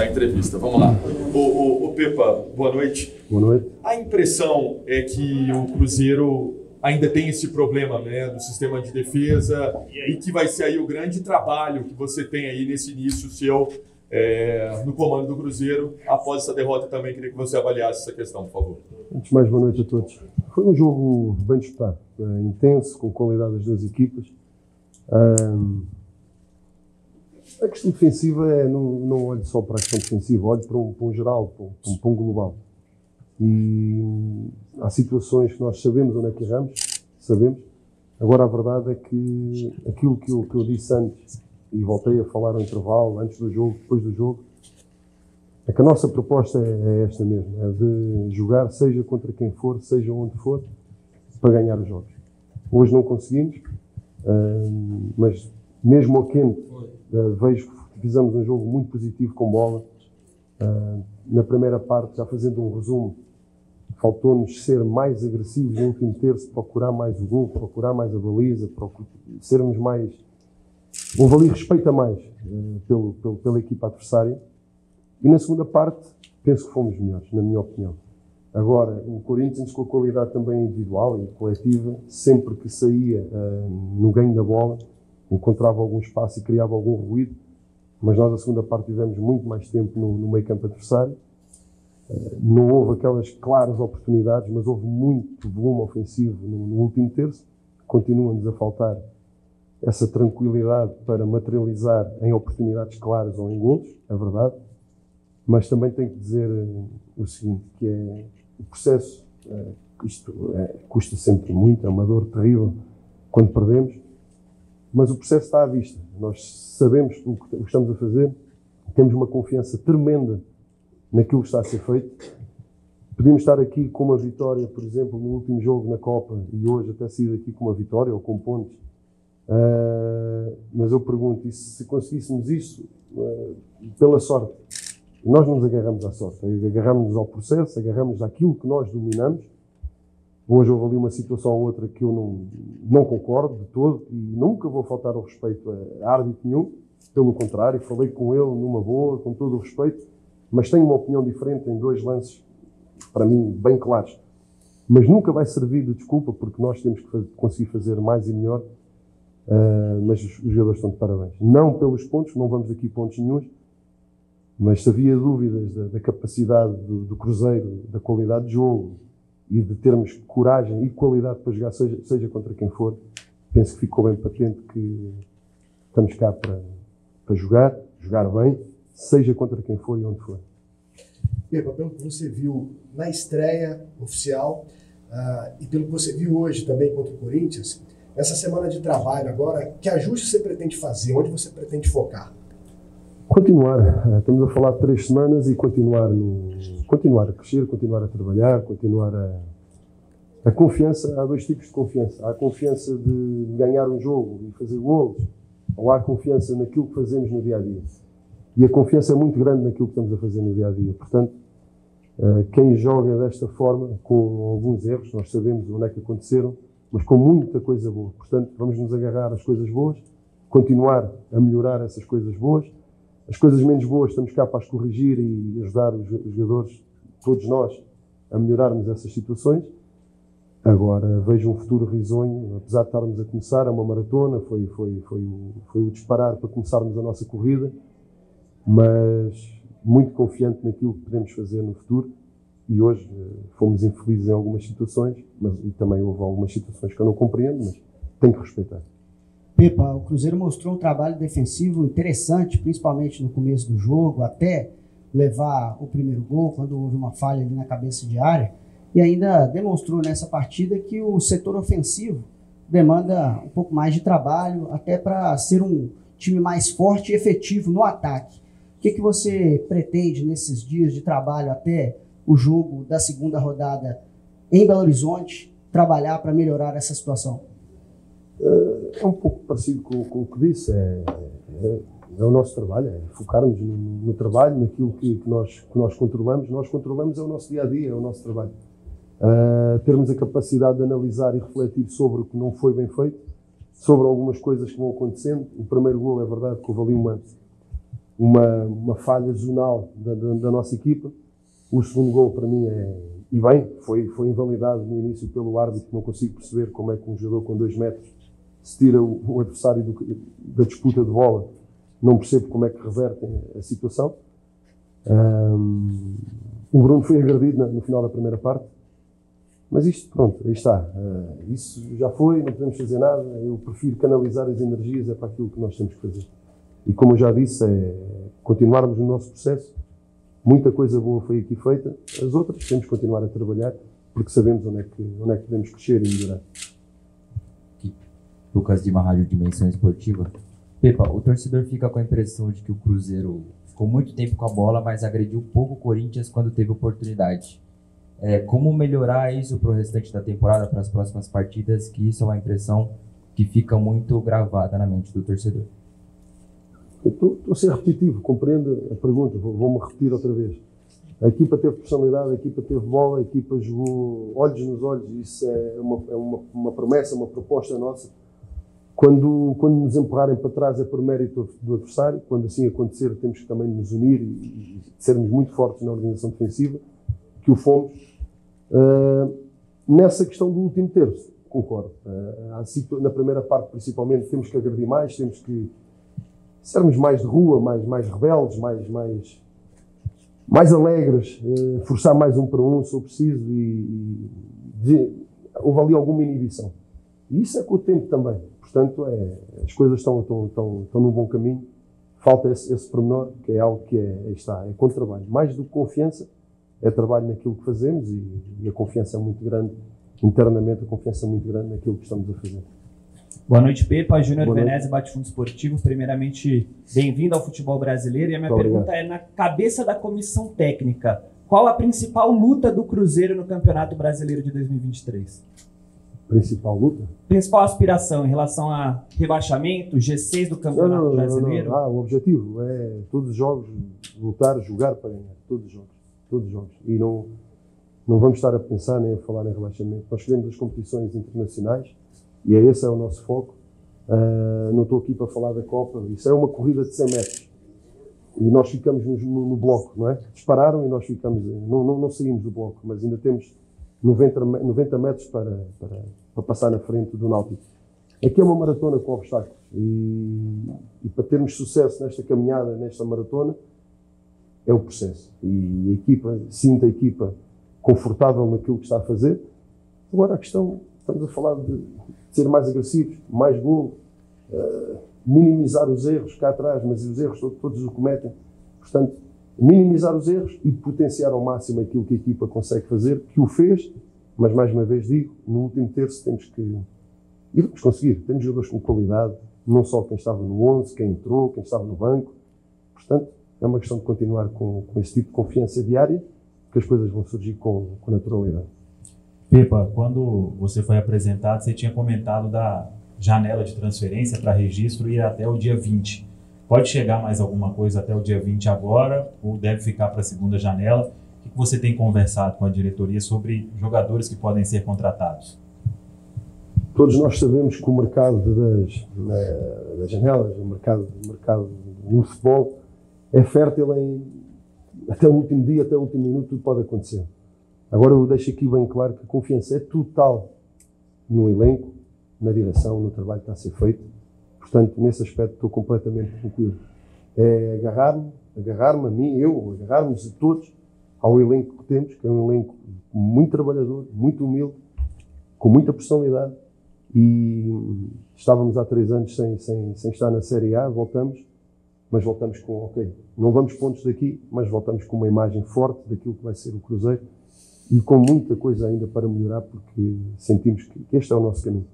começar a entrevista. Vamos lá. O, o Pepa, boa noite. Boa noite. A impressão é que o Cruzeiro ainda tem esse problema né, do sistema de defesa e, que vai ser aí o grande trabalho que você tem aí nesse início seu é, no comando do Cruzeiro. Após essa derrota também, queria que você avaliasse essa questão, por favor. Antes mais, boa noite a todos. Foi um jogo bem disputado, é, intenso, com qualidade das duas equipas. Um, a questão defensiva é, não, não olho só para a questão defensiva, olho para um, para um geral, para um, para um global. E há situações que nós sabemos onde é que erramos, sabemos. Agora, a verdade é que aquilo que eu, que eu disse antes, e voltei a falar no intervalo, antes do jogo, depois do jogo, é que a nossa proposta é, é esta mesmo, é de jogar, seja contra quem for, seja onde for, para ganhar os jogos. Hoje não conseguimos, uh, mas mesmo ao quente, uh, vejo que fizemos um jogo muito positivo com bola. Uh, na primeira parte, já fazendo um resumo, faltou-nos ser mais agressivos no último terço, procurar mais o gol, procurar mais a baliza, sermos mais. Houve ali respeito a mais uh, pelo, pelo, pela equipa adversária. E na segunda parte, penso que fomos melhores, na minha opinião. Agora, o Corinthians, com a qualidade também individual e coletiva, sempre que saía uh, no ganho da bola, encontrava algum espaço e criava algum ruído, mas nós, na segunda parte, tivemos muito mais tempo no, no meio campo adversário. Uh, não houve aquelas claras oportunidades, mas houve muito volume ofensivo no, no último terço. Continua-nos a faltar essa tranquilidade para materializar em oportunidades claras ou em golos, é verdade. Mas também tenho que dizer uh, o seguinte, que é o processo, uh, isto custa sempre muito, é uma dor terrível quando perdemos, mas o processo está à vista. Nós sabemos o que estamos a fazer, temos uma confiança tremenda naquilo que está a ser feito. Podíamos estar aqui com uma vitória, por exemplo, no último jogo na Copa e hoje até sair aqui com uma vitória ou com pontos. Uh, mas eu pergunto, e se conseguíssemos isso uh, pela sorte? Nós não nos agarramos à sorte, agarramos-nos ao processo, agarramos àquilo que nós dominamos Hoje houve ali uma situação ou outra que eu não, não concordo de todo e nunca vou faltar ao respeito a árbitro nenhum. Pelo contrário, falei com ele numa boa, com todo o respeito, mas tenho uma opinião diferente em dois lances, para mim, bem claros. Mas nunca vai servir de desculpa, porque nós temos que fazer, conseguir fazer mais e melhor. Uh, mas os, jogadores estão de parabéns. Não pelos pontos, não vamos aqui pontos nenhums, mas se havia dúvidas da, da capacidade do, do Cruzeiro, da qualidade de jogo, e de termos coragem e qualidade para jogar, seja, seja contra quem for, penso que ficou bem patente que estamos cá para, para jogar, jogar bem, seja contra quem for e onde for. Pepa, pelo que você viu na estreia oficial uh, e pelo que você viu hoje também contra o Corinthians, essa semana de trabalho agora, que ajuste você pretende fazer? Onde você pretende focar? Continuar. Estamos a falar de três semanas e continuar, no, continuar a crescer, continuar a trabalhar, continuar a. A confiança, há dois tipos de confiança. Há a confiança de ganhar um jogo e fazer golos, ou há a confiança naquilo que fazemos no dia a dia. E a confiança é muito grande naquilo que estamos a fazer no dia a dia. Portanto, eh, quem joga desta forma, com alguns erros, nós sabemos onde é que aconteceram, mas com muita coisa boa. Portanto, vamos nos agarrar às coisas boas, continuar a melhorar essas coisas boas as coisas menos boas estamos cá para as corrigir e ajudar os jogadores, todos nós, a melhorarmos essas situações. Agora vejo um futuro risonho, apesar de estarmos a começar, é uma maratona, foi, foi, foi, o, foi o disparar para começarmos a nossa corrida, mas muito confiante naquilo que podemos fazer no futuro. E hoje eh, fomos infelizes em algumas situações, mas e também houve algumas situações que eu não compreendo, mas tenho que respeitar. Pepa, o Cruzeiro mostrou um trabalho defensivo interessante, principalmente no começo do jogo, até levar o primeiro gol, quando houve uma falha ali na cabeça de área, e ainda demonstrou nessa partida que o setor ofensivo demanda um pouco mais de trabalho, até para ser um time mais forte e efetivo no ataque. O que, que você pretende nesses dias de trabalho até o jogo da segunda rodada em Belo Horizonte trabalhar para melhorar essa situação? É um pouco parecido com, com o que disse. É, é, é, o nosso trabalho, é focarmos no, no trabalho, naquilo que, que, nós, que nós controlamos. Nós controlamos é o nosso dia a dia, é o nosso trabalho. Uh, termos a capacidade de analisar e refletir sobre o que não foi bem feito, sobre algumas coisas que vão acontecendo. O primeiro gol é verdade que houve ali uma, uma, uma falha zonal da, da, da nossa equipa. O segundo gol para mim é, e bem, foi, foi invalidado no início pelo árbitro, não consigo perceber como é que um jogador com dois metros se tira o, adversário do, da disputa de bola. Não percebo como é que revertem a situação. Um, o Bruno foi agredido na, no final da primeira parte. Mas isto, pronto, aí está. Uh, isso já foi, não podemos fazer nada. Eu prefiro canalizar as energias é para aquilo que nós temos que fazer. E como eu já disse, é continuarmos no nosso processo. Muita coisa boa foi aqui feita. As outras temos que continuar a trabalhar porque sabemos onde é que, onde é que podemos crescer e melhorar. Lucas uma rádio Dimensão Esportiva. Pepa, o torcedor fica com a impressão de que o Cruzeiro ficou muito tempo com a bola, mas agrediu pouco o Corinthians quando teve oportunidade. É, como melhorar isso para o restante da temporada, para as próximas partidas, que isso é uma impressão que fica muito gravada na mente do torcedor. Estou a ser repetitivo, compreendo a pergunta, vou-me repetir outra vez. A equipa teve personalidade, a equipa teve bola, a equipa jogou olhos nos olhos, isso é uma, é uma, uma promessa, uma proposta nossa. Quando, quando nos empurrarem para trás é por mérito do adversário, quando assim acontecer temos que também nos unir e, e sermos muito fortes na organização defensiva, que o fomos. Uh, nessa questão do último terço, concordo. Uh, na primeira parte, principalmente, temos que agredir mais, temos que sermos mais de rua, mais, mais rebeldes, mais, mais, mais alegres, uh, forçar mais um para um, se for preciso, e, e de, houve ali alguma inibição. E isso é com o tempo também. Portanto, é, as coisas estão, estão, estão, estão no bom caminho. Falta esse, esse pormenor, que é algo que é, está, é com trabalho. Mais do que confiança, é trabalho naquilo que fazemos e, e a confiança é muito grande, internamente, a confiança é muito grande naquilo que estamos a fazer. Boa noite, Pepa. Júnior Venezia, Bate-Fundo Esportivo. Primeiramente, bem-vindo ao futebol brasileiro. E a minha muito pergunta obrigado. é: na cabeça da comissão técnica, qual a principal luta do Cruzeiro no Campeonato Brasileiro de 2023? Principal luta? Principal aspiração em relação a rebaixamento, G6 do Campeonato não, não, Brasileiro? Não, ah, o objetivo é todos os jogos lutar, jogar para ganhar. Todos os jogos. Todos os jogos. E não, não vamos estar a pensar nem a falar em rebaixamento. Nós queremos as competições internacionais e é esse é o nosso foco. Uh, não estou aqui para falar da Copa. Isso é uma corrida de 100 metros. E nós ficamos no, no, no bloco, não é? Dispararam e nós ficamos. Não, não, não saímos do bloco, mas ainda temos 90, 90 metros para, para, para passar na frente do Náutico. Aqui é uma maratona com obstáculos e, e, para termos sucesso nesta caminhada, nesta maratona, é o processo. E a equipa, sinta a equipa confortável naquilo que está a fazer. Agora a questão, estamos a falar de ser mais agressivos, mais golo, uh, minimizar os erros cá atrás, mas os erros todos o cometem. Portanto, minimizar os erros e potenciar ao máximo aquilo que a equipa consegue fazer, que o fez, mas mais uma vez digo, no último terço temos que. E vamos conseguir. Temos jogadores com qualidade, não só quem estava no 11, quem entrou, quem estava no banco. Portanto, é uma questão de continuar com, com esse tipo de confiança diária, que as coisas vão surgir com, com naturalidade. Pepa, quando você foi apresentado, você tinha comentado da janela de transferência para registro ir até o dia 20. Pode chegar mais alguma coisa até o dia 20 agora, ou deve ficar para a segunda janela? O que você tem conversado com a diretoria sobre jogadores que podem ser contratados? Todos nós sabemos que o mercado das, das janelas, o mercado, o mercado futebol, é fértil em até o último dia, até o último minuto, tudo pode acontecer. Agora eu deixo aqui bem claro que a confiança é total no elenco, na direção, no trabalho que está a ser feito Portanto, nesse aspecto estou completamente tranquilo. É agarrar-me, agarrar-me a mim, eu, agarrarmos a todos ao elenco que temos, que é um elenco muito trabalhador, muito humilde, com muita personalidade. E estávamos há três anos sem, sem, sem estar na Série A, voltamos, mas voltamos com, ok, não vamos pontos daqui, mas voltamos com uma imagem forte daquilo que vai ser o Cruzeiro e com muita coisa ainda para melhorar, porque sentimos que este é o nosso caminho.